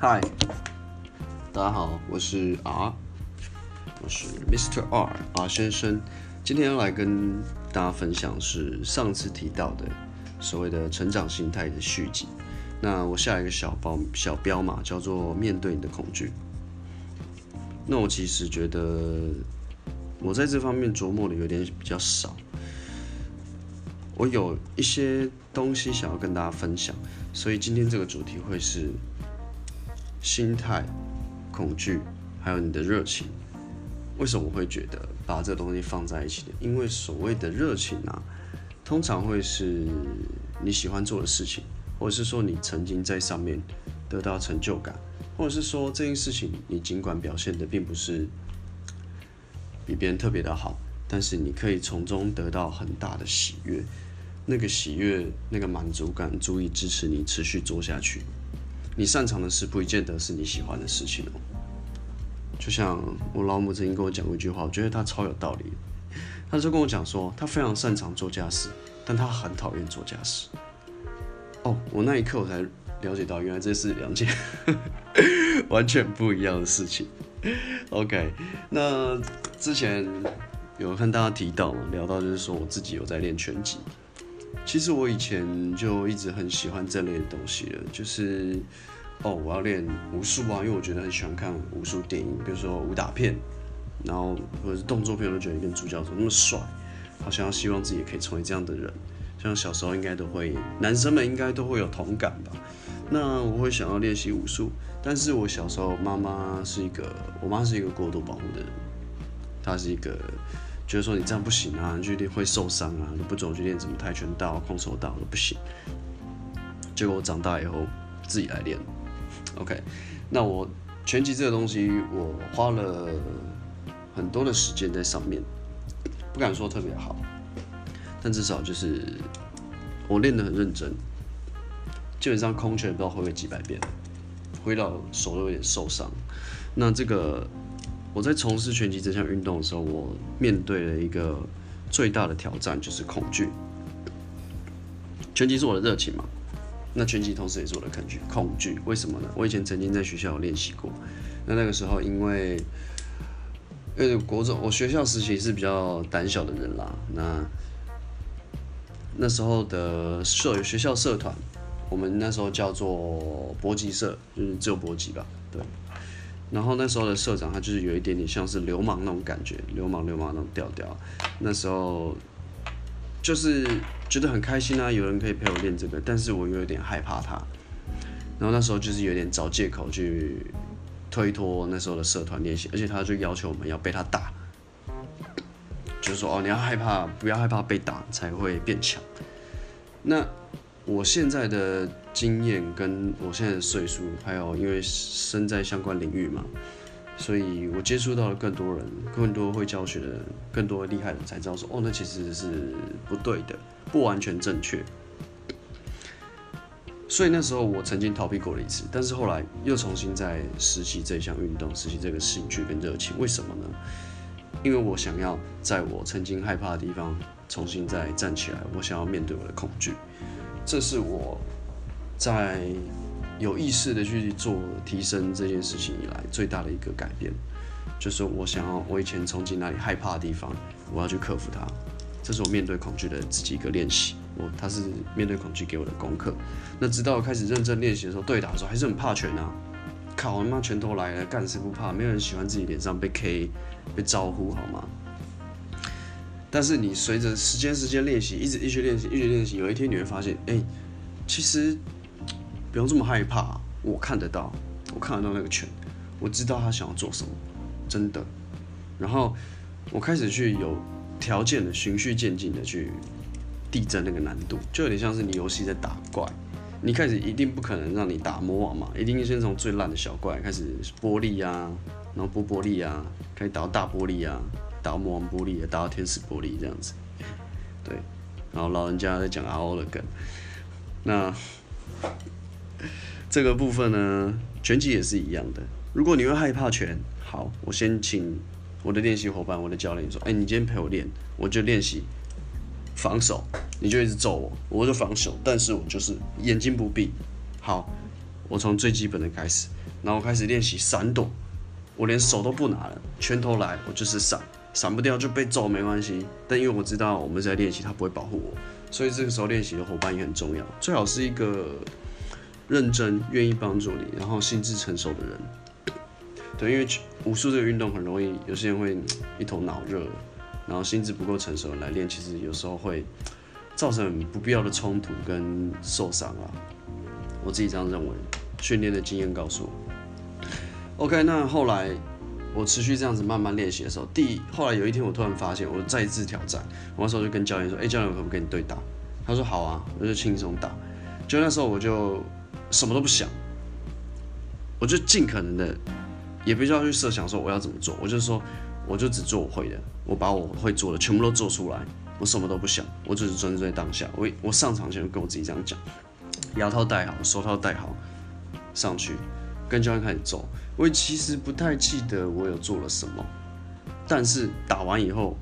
嗨，大家好，我是 R，我是 Mr. R R 先生。今天要来跟大家分享是上次提到的所谓的成长心态的续集。那我下一个小包小标嘛，叫做面对你的恐惧。那我其实觉得我在这方面琢磨的有点比较少。我有一些东西想要跟大家分享，所以今天这个主题会是心态、恐惧，还有你的热情。为什么我会觉得把这东西放在一起的？因为所谓的热情啊，通常会是你喜欢做的事情，或者是说你曾经在上面得到成就感，或者是说这件事情你尽管表现的并不是比别人特别的好，但是你可以从中得到很大的喜悦。那个喜悦、那个满足感，足以支持你持续做下去。你擅长的事，不一见得是你喜欢的事情哦。就像我老母曾经跟我讲过一句话，我觉得她超有道理。她就跟我讲说，她非常擅长做家事，但她很讨厌做家事。哦，我那一刻我才了解到，原来这是两件 完全不一样的事情。OK，那之前有跟大家提到嘛，聊到就是说我自己有在练拳击。其实我以前就一直很喜欢这类的东西了，就是哦，我要练武术啊，因为我觉得很喜欢看武术电影，比如说武打片，然后或者是动作片，我都觉得跟主角怎么那么帅，好像要希望自己也可以成为这样的人。像小时候应该都会，男生们应该都会有同感吧。那我会想要练习武术，但是我小时候妈妈是一个，我妈是一个过度保护的人，她是一个。就是说你这样不行啊，你去练会受伤啊，你不走去练什么跆拳道、空手道都不行。结果我长大以后自己来练，OK。那我拳击这个东西，我花了很多的时间在上面，不敢说特别好，但至少就是我练得很认真，基本上空拳不知道挥了几百遍，挥到手都有点受伤。那这个。我在从事拳击这项运动的时候，我面对了一个最大的挑战，就是恐惧。拳击是我的热情嘛？那拳击同时也是我的恐惧。恐惧为什么呢？我以前曾经在学校有练习过。那那个时候，因为因为国中，我学校时期是比较胆小的人啦。那那时候的社学校社团，我们那时候叫做搏击社，就是只有搏击吧？对。然后那时候的社长他就是有一点点像是流氓那种感觉，流氓流氓那种调调。那时候就是觉得很开心啊，有人可以陪我练这个，但是我又有点害怕他。然后那时候就是有点找借口去推脱那时候的社团练习，而且他就要求我们要被他打，就是说哦你要害怕，不要害怕被打才会变强。那我现在的经验跟我现在的岁数，还有因为身在相关领域嘛，所以我接触到了更多人，更多会教学的人，更多厉害的人，才知道说，哦，那其实是不对的，不完全正确。所以那时候我曾经逃避过了一次，但是后来又重新在实习这项运动，实习这个兴趣跟热情。为什么呢？因为我想要在我曾经害怕的地方重新再站起来，我想要面对我的恐惧。这是我在有意识的去做提升这件事情以来最大的一个改变，就是我想要我以前从进那里害怕的地方，我要去克服它。这是我面对恐惧的自己一个练习。我他是面对恐惧给我的功课。那直到开始认真练习的时候，对打的时候还是很怕拳啊！靠他妈拳头来了，干谁不怕？没有人喜欢自己脸上被 K 被招呼，好吗？但是你随着时间时间练习，一直一直练习，一直练习，有一天你会发现，哎，其实不用这么害怕。我看得到，我看得到那个拳，我知道他想要做什么，真的。然后我开始去有条件的循序渐进的去递增那个难度，就有点像是你游戏在打怪，你开始一定不可能让你打魔王嘛，一定先从最烂的小怪开始玻璃啊，然后波玻璃啊，开始打到大玻璃啊。打魔王玻璃也，打到天使玻璃这样子，对。然后老人家在讲 RO 的梗，那 这个部分呢，拳击也是一样的。如果你会害怕拳，好，我先请我的练习伙伴、我的教练说：“哎，你今天陪我练，我就练习防守，你就一直揍我，我就防守，但是我就是眼睛不闭。好，我从最基本的开始，然后开始练习闪躲，我连手都不拿了，拳头来我就是闪，闪不掉就被揍没关系。但因为我知道我们在练习，他不会保护我，所以这个时候练习的伙伴也很重要，最好是一个认真、愿意帮助你，然后心智成熟的人。对，因为武术这个运动很容易，有些人会一头脑热，然后心智不够成熟来练，其实有时候会造成不必要的冲突跟受伤啊。我自己这样认为，训练的经验告诉我。OK，那后来我持续这样子慢慢练习的时候，第后来有一天我突然发现，我再一次挑战，我那时候就跟教练说：“哎，教练，我可不可以跟你对打？”他说：“好啊。”我就轻松打。就那时候我就什么都不想，我就尽可能的。也不需要去设想说我要怎么做，我就说，我就只做我会的，我把我会做的全部都做出来，我什么都不想，我只是专注在当下。我我上场前跟我自己这样讲，牙套戴好，手套戴好，上去跟教练开始走。我其实不太记得我有做了什么，但是打完以后，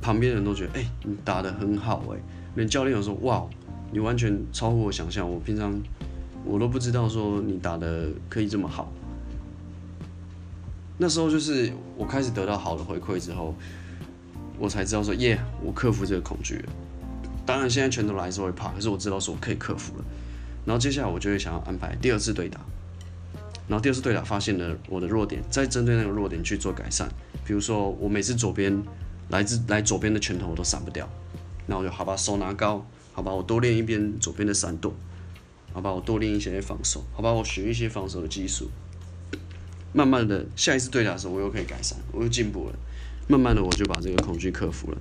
旁边人都觉得，哎，你打得很好，哎，连教练有说，哇，你完全超乎我想象，我平常我都不知道说你打的可以这么好。那时候就是我开始得到好的回馈之后，我才知道说耶，我克服这个恐惧了。当然现在拳头来还是会怕，可是我知道说我可以克服了。然后接下来我就会想要安排第二次对打，然后第二次对打发现了我的弱点，再针对那个弱点去做改善。比如说我每次左边来自来左边的拳头我都闪不掉，那我就好吧，手拿高，好吧，我多练一边左边的闪躲，好吧，我多练一些防守，好吧，我学一些防守的技术。慢慢的，下一次对打的时候，我又可以改善，我又进步了。慢慢的，我就把这个恐惧克服了。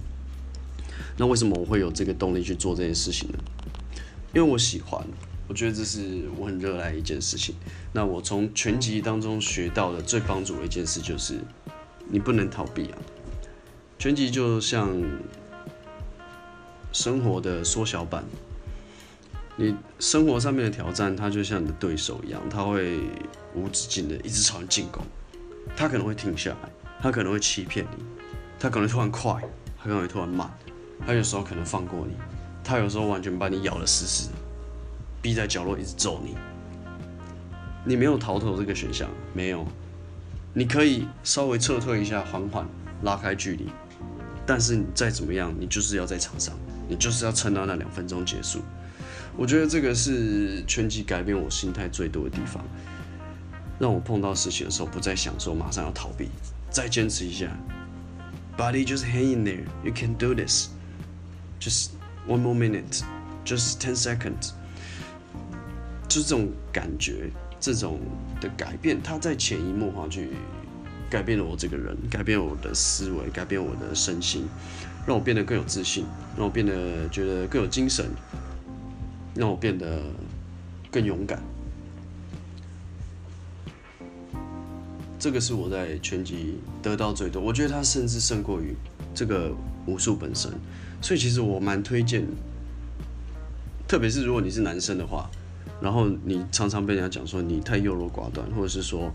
那为什么我会有这个动力去做这件事情呢？因为我喜欢，我觉得这是我很热爱一件事情。那我从拳击当中学到的最帮助的一件事就是，你不能逃避啊。拳击就像生活的缩小版。你生活上面的挑战，它就像你的对手一样，他会无止境的一直朝你进攻。他可能会停下来，他可能会欺骗你，他可能突然快，他可能突然慢，他有时候可能放过你，他有时候完全把你咬得死死，逼在角落一直揍你。你没有逃脱这个选项，没有。你可以稍微撤退一下，缓缓拉开距离，但是你再怎么样，你就是要在场上，你就是要撑到那两分钟结束。我觉得这个是拳击改变我心态最多的地方，让我碰到事情的时候不再想说马上要逃避，再坚持一下。Body just hang in there. You can do this. Just one more minute. Just ten seconds. 就这种感觉，这种的改变，它在潜移默化去改变了我这个人，改变我的思维，改变我的身心，让我变得更有自信，让我变得觉得更有精神。让我变得更勇敢，这个是我在拳击得到最多。我觉得它甚至胜过于这个武术本身，所以其实我蛮推荐，特别是如果你是男生的话，然后你常常被人家讲说你太优柔寡断，或者是说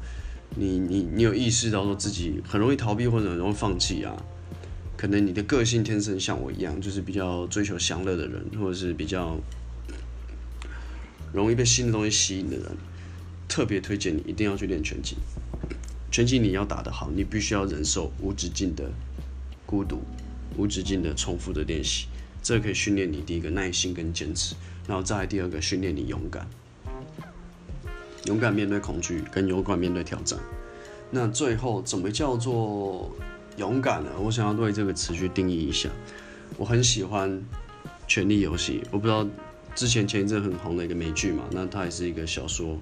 你你你有意识到说自己很容易逃避或者很容易放弃啊，可能你的个性天生像我一样，就是比较追求享乐的人，或者是比较。容易被新的东西吸引的人，特别推荐你一定要去练拳击。拳击你要打得好，你必须要忍受无止境的孤独，无止境的重复的练习。这可以训练你第一个耐心跟坚持，然后再来第二个训练你勇敢，勇敢面对恐惧，跟勇敢面对挑战。那最后怎么叫做勇敢呢？我想要对这个词去定义一下。我很喜欢《权力游戏》，我不知道。之前前一阵很红的一个美剧嘛，那它也是一个小说，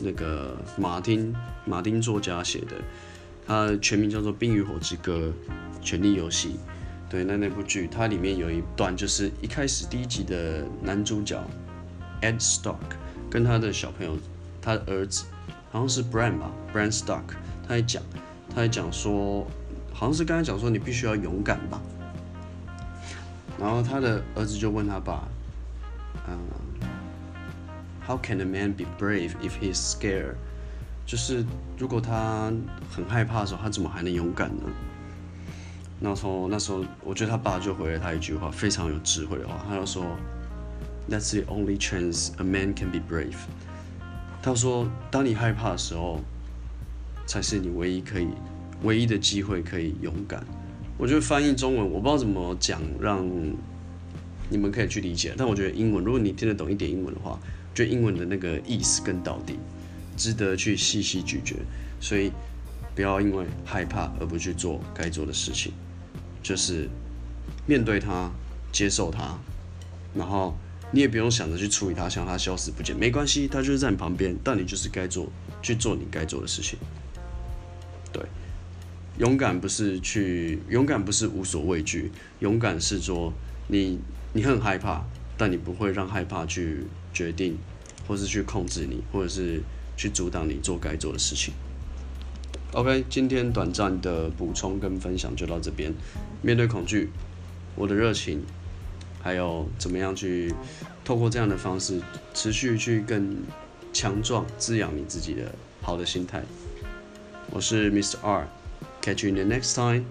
那个马丁马丁作家写的，它全名叫做《冰与火之歌：权力游戏》。对，那那部剧它里面有一段就是一开始第一集的男主角 Ed Stock，跟他的小朋友，他的儿子好像是 Bran 吧，Bran Stock，他还讲他还讲说，好像是刚才讲说你必须要勇敢吧，然后他的儿子就问他爸。嗯，How can a man be brave if he's scared？就是如果他很害怕的时候，他怎么还能勇敢呢？那时候，那时候，我觉得他爸就回了他一句话，非常有智慧的话，他就说：“That's the only chance a man can be brave。”他说，当你害怕的时候，才是你唯一可以、唯一的机会可以勇敢。我觉得翻译中文我不知道怎么讲，让你们可以去理解。但我觉得英文，如果你听得懂一点英文的话，觉得英文的那个意思更到底，值得去细细咀嚼。所以不要因为害怕而不去做该做的事情，就是面对它，接受它，然后你也不用想着去处理它，想它消失不见，没关系，它就是在你旁边，但你就是该做，去做你该做的事情。对。勇敢不是去，勇敢不是无所畏惧，勇敢是说你你很害怕，但你不会让害怕去决定，或是去控制你，或者是去阻挡你做该做的事情。OK，今天短暂的补充跟分享就到这边。面对恐惧，我的热情，还有怎么样去透过这样的方式持续去更强壮滋养你自己的好的心态。我是 Mr. R。Catch you in the next time.